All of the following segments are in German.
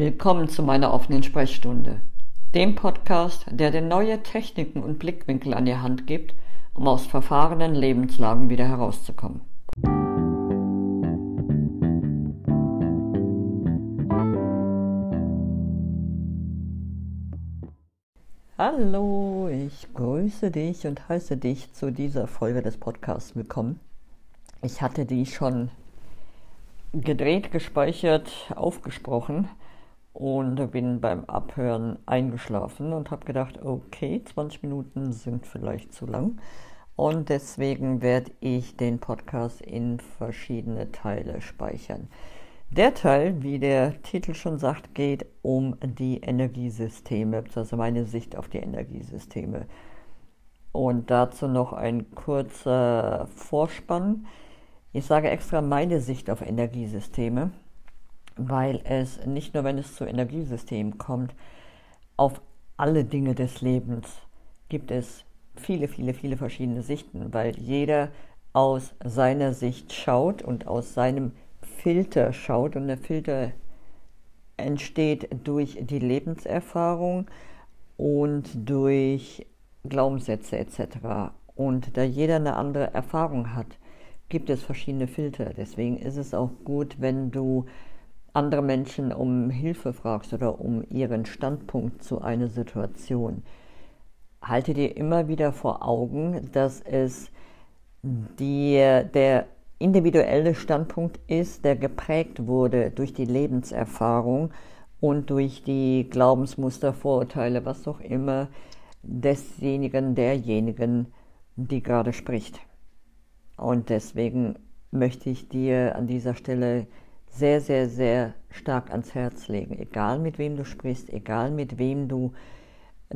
Willkommen zu meiner offenen Sprechstunde, dem Podcast, der dir neue Techniken und Blickwinkel an die Hand gibt, um aus verfahrenen Lebenslagen wieder herauszukommen. Hallo, ich grüße dich und heiße dich zu dieser Folge des Podcasts willkommen. Ich hatte die schon gedreht, gespeichert, aufgesprochen und bin beim Abhören eingeschlafen und habe gedacht, okay, 20 Minuten sind vielleicht zu lang. Und deswegen werde ich den Podcast in verschiedene Teile speichern. Der Teil, wie der Titel schon sagt, geht um die Energiesysteme, also meine Sicht auf die Energiesysteme. Und dazu noch ein kurzer Vorspann. Ich sage extra meine Sicht auf Energiesysteme, weil es nicht nur, wenn es zu Energiesystemen kommt, auf alle Dinge des Lebens gibt es viele, viele, viele verschiedene Sichten, weil jeder aus seiner Sicht schaut und aus seinem Filter schaut und der Filter entsteht durch die Lebenserfahrung und durch Glaubenssätze etc. Und da jeder eine andere Erfahrung hat, gibt es verschiedene Filter. Deswegen ist es auch gut, wenn du andere Menschen um Hilfe fragst oder um ihren Standpunkt zu einer Situation. Halte dir immer wieder vor Augen, dass es die, der individuelle Standpunkt ist, der geprägt wurde durch die Lebenserfahrung und durch die Glaubensmuster, Vorurteile, was auch immer desjenigen, derjenigen, die gerade spricht. Und deswegen möchte ich dir an dieser Stelle sehr, sehr, sehr stark ans Herz legen. Egal mit wem du sprichst, egal mit wem du,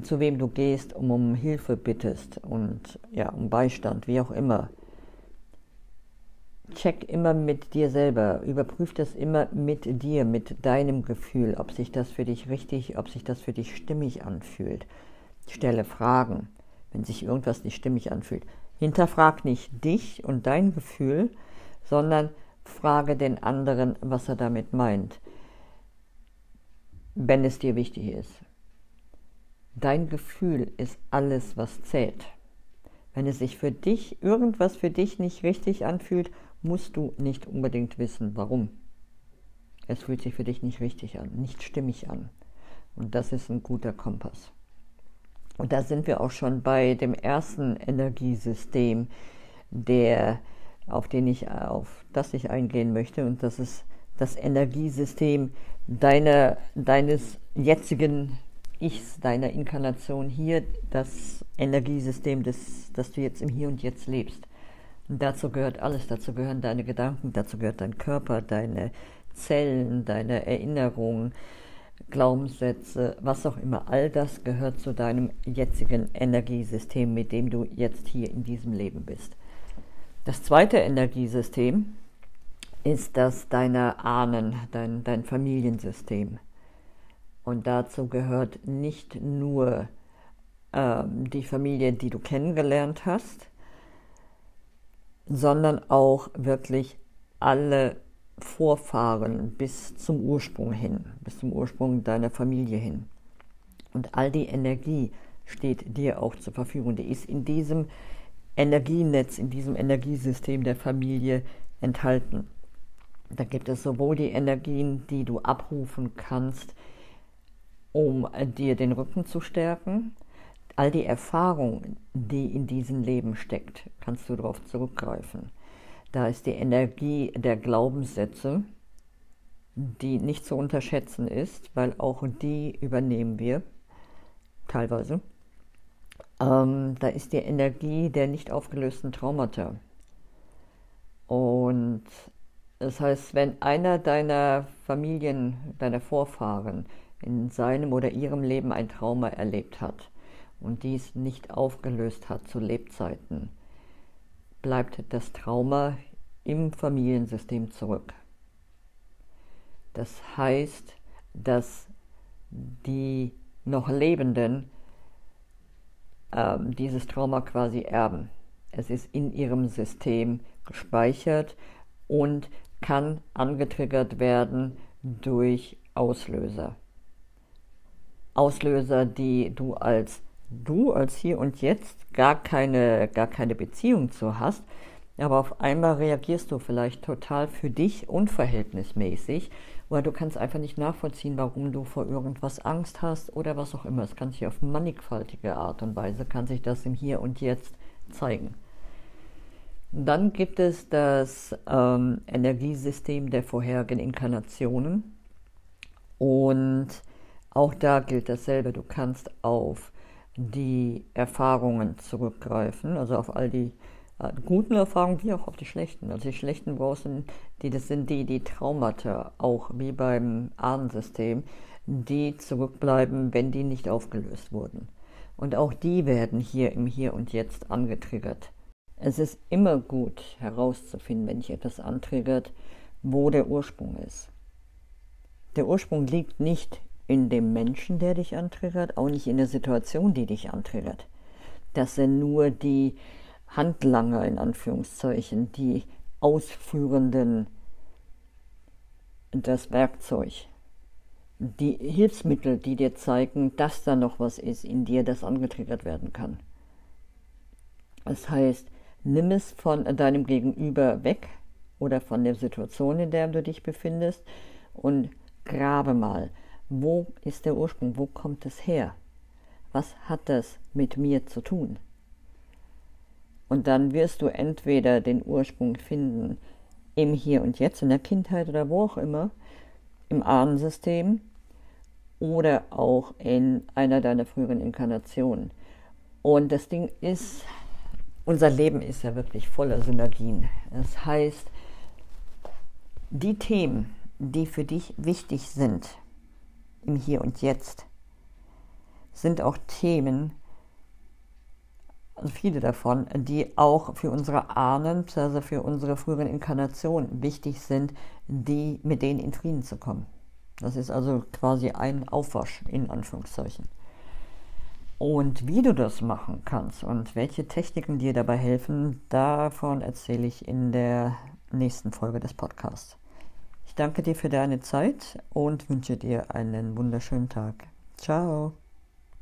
zu wem du gehst, um um Hilfe bittest und ja, um Beistand, wie auch immer. Check immer mit dir selber, überprüf das immer mit dir, mit deinem Gefühl, ob sich das für dich richtig, ob sich das für dich stimmig anfühlt. Stelle Fragen, wenn sich irgendwas nicht stimmig anfühlt. Hinterfrag nicht dich und dein Gefühl, sondern frage den anderen, was er damit meint, wenn es dir wichtig ist. Dein Gefühl ist alles, was zählt. Wenn es sich für dich, irgendwas für dich nicht richtig anfühlt, musst du nicht unbedingt wissen, warum. Es fühlt sich für dich nicht richtig an, nicht stimmig an. Und das ist ein guter Kompass. Und da sind wir auch schon bei dem ersten Energiesystem, der, auf, den ich, auf das ich eingehen möchte. Und das ist das Energiesystem deiner, deines jetzigen Ichs, deiner Inkarnation hier, das Energiesystem, des, das du jetzt im Hier und Jetzt lebst. Und dazu gehört alles, dazu gehören deine Gedanken, dazu gehört dein Körper, deine Zellen, deine Erinnerungen, Glaubenssätze, was auch immer, all das gehört zu deinem jetzigen Energiesystem, mit dem du jetzt hier in diesem Leben bist. Das zweite Energiesystem ist das deiner Ahnen, dein, dein Familiensystem. Und dazu gehört nicht nur äh, die Familie, die du kennengelernt hast, sondern auch wirklich alle Vorfahren bis zum Ursprung hin, bis zum Ursprung deiner Familie hin. Und all die Energie steht dir auch zur Verfügung. Die ist in diesem Energienetz, in diesem Energiesystem der Familie enthalten. Da gibt es sowohl die Energien, die du abrufen kannst, um dir den Rücken zu stärken, all die Erfahrung, die in diesem Leben steckt, kannst du darauf zurückgreifen. Da ist die Energie der Glaubenssätze, die nicht zu unterschätzen ist, weil auch die übernehmen wir teilweise. Ähm, da ist die Energie der nicht aufgelösten Traumata. Und das heißt, wenn einer deiner Familien, deiner Vorfahren in seinem oder ihrem Leben ein Trauma erlebt hat und dies nicht aufgelöst hat zu Lebzeiten, bleibt das Trauma im Familiensystem zurück. Das heißt, dass die noch Lebenden äh, dieses Trauma quasi erben. Es ist in ihrem System gespeichert und kann angetriggert werden durch Auslöser. Auslöser, die du als du als hier und jetzt gar keine, gar keine Beziehung zu hast, aber auf einmal reagierst du vielleicht total für dich unverhältnismäßig, weil du kannst einfach nicht nachvollziehen, warum du vor irgendwas Angst hast oder was auch immer. Es kann sich auf mannigfaltige Art und Weise, kann sich das im Hier und Jetzt zeigen. Dann gibt es das ähm, Energiesystem der vorherigen Inkarnationen. Und auch da gilt dasselbe. Du kannst auf die Erfahrungen zurückgreifen, also auf all die guten Erfahrungen wie auch auf die schlechten. Also die schlechten Brausen, die das sind die, die Traumata, auch wie beim Ahnensystem, die zurückbleiben, wenn die nicht aufgelöst wurden. Und auch die werden hier im Hier und Jetzt angetriggert. Es ist immer gut herauszufinden, wenn dich etwas antriggert, wo der Ursprung ist. Der Ursprung liegt nicht in dem Menschen, der dich antriggert, auch nicht in der Situation, die dich antriggert. Das sind nur die Handlanger in Anführungszeichen, die Ausführenden, das Werkzeug, die Hilfsmittel, die dir zeigen, dass da noch was ist in dir, das angetriggert werden kann. Das heißt, nimm es von deinem Gegenüber weg oder von der Situation, in der du dich befindest und grabe mal, wo ist der Ursprung, wo kommt es her? Was hat das mit mir zu tun? Und dann wirst du entweder den Ursprung finden im Hier und Jetzt, in der Kindheit oder wo auch immer, im Ahnensystem oder auch in einer deiner früheren Inkarnationen. Und das Ding ist, unser Leben ist ja wirklich voller Synergien. Das heißt, die Themen, die für dich wichtig sind im Hier und Jetzt, sind auch Themen, viele davon, die auch für unsere Ahnen, also für unsere früheren Inkarnationen wichtig sind, die, mit denen in Frieden zu kommen. Das ist also quasi ein Aufwasch in Anführungszeichen. Und wie du das machen kannst und welche Techniken dir dabei helfen, davon erzähle ich in der nächsten Folge des Podcasts. Ich danke dir für deine Zeit und wünsche dir einen wunderschönen Tag. Ciao.